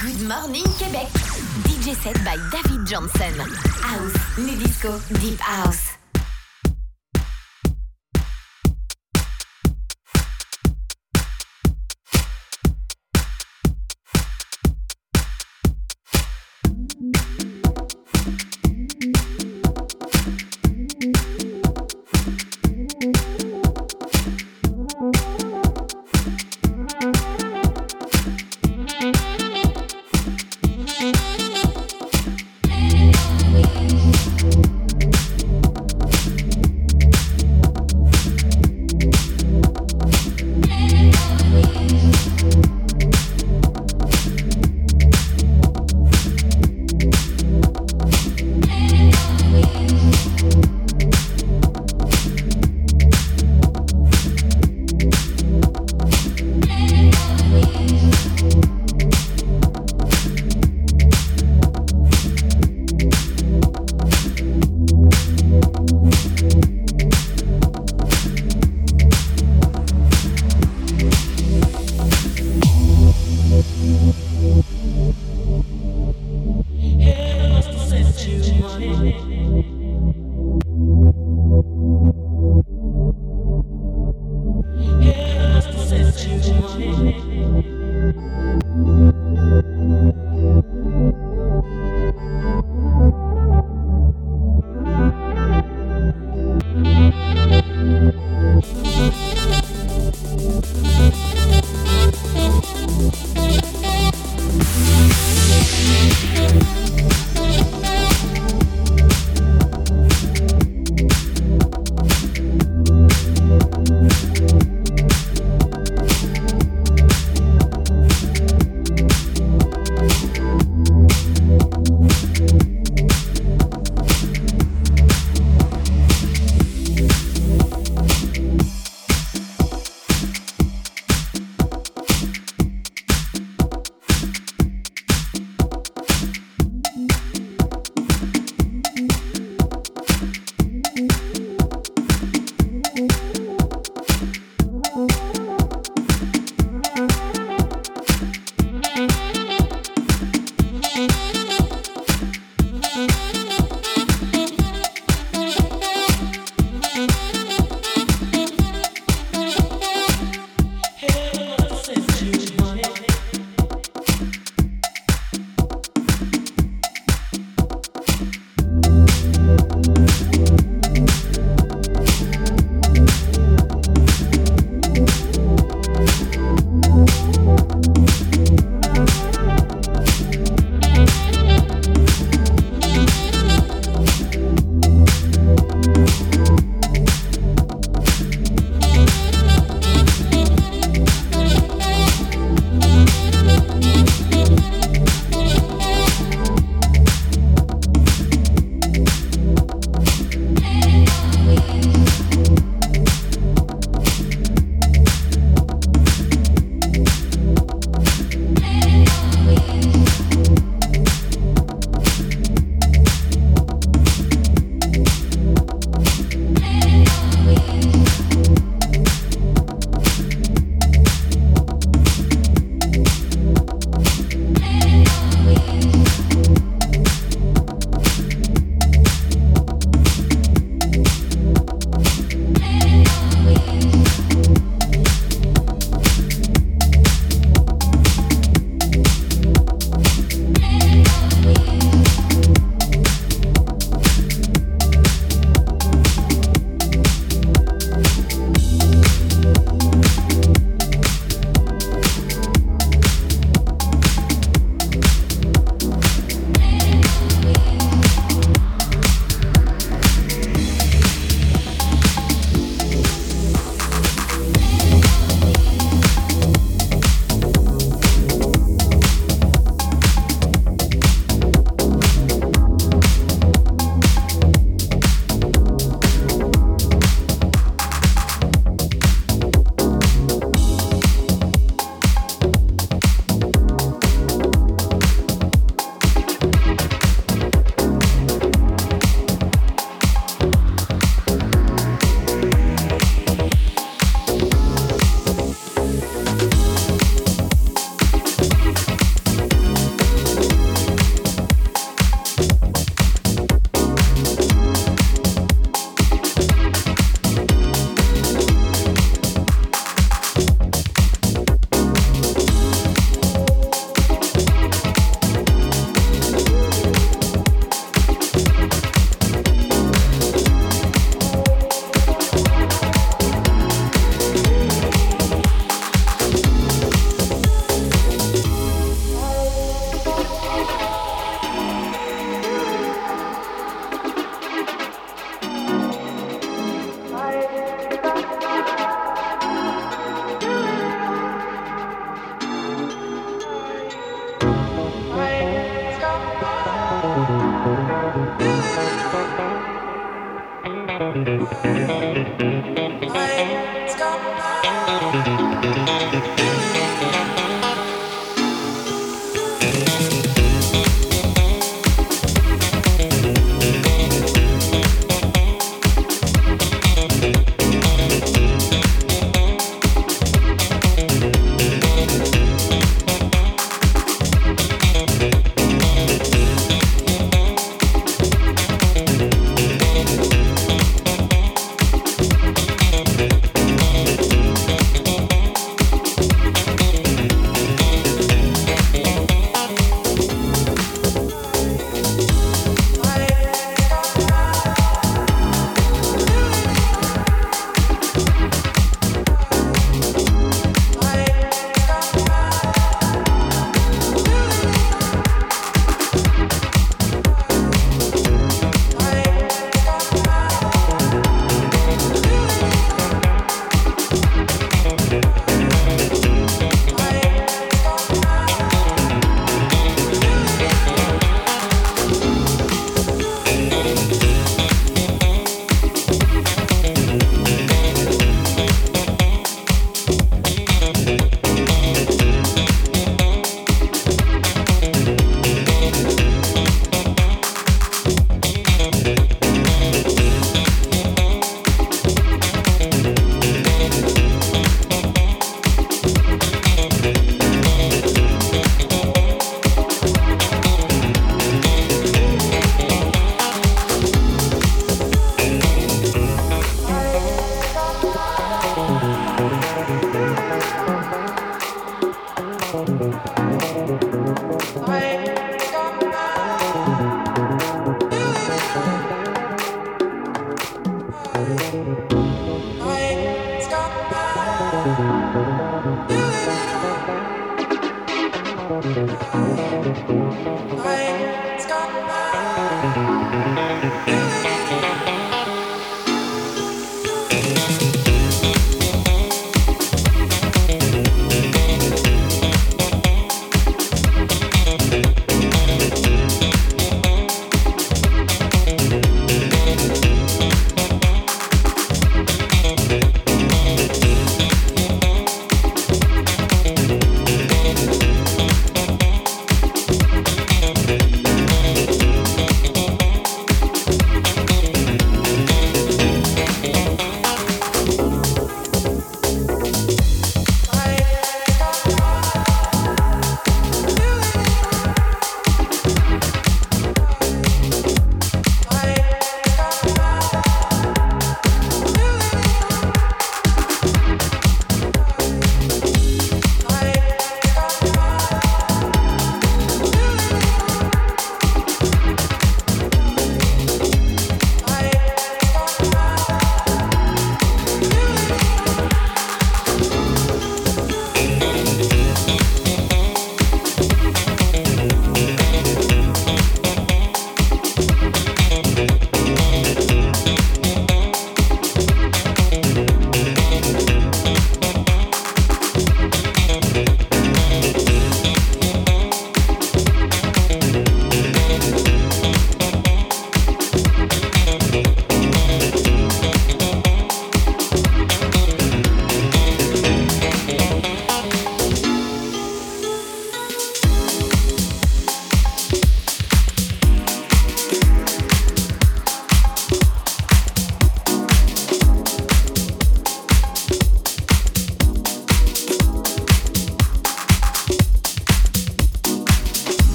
Good Morning Québec. DJ set by David Johnson. House, les disco, Deep House.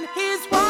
And he's watching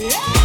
Yeah.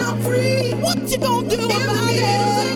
i'm free what you gonna do about it?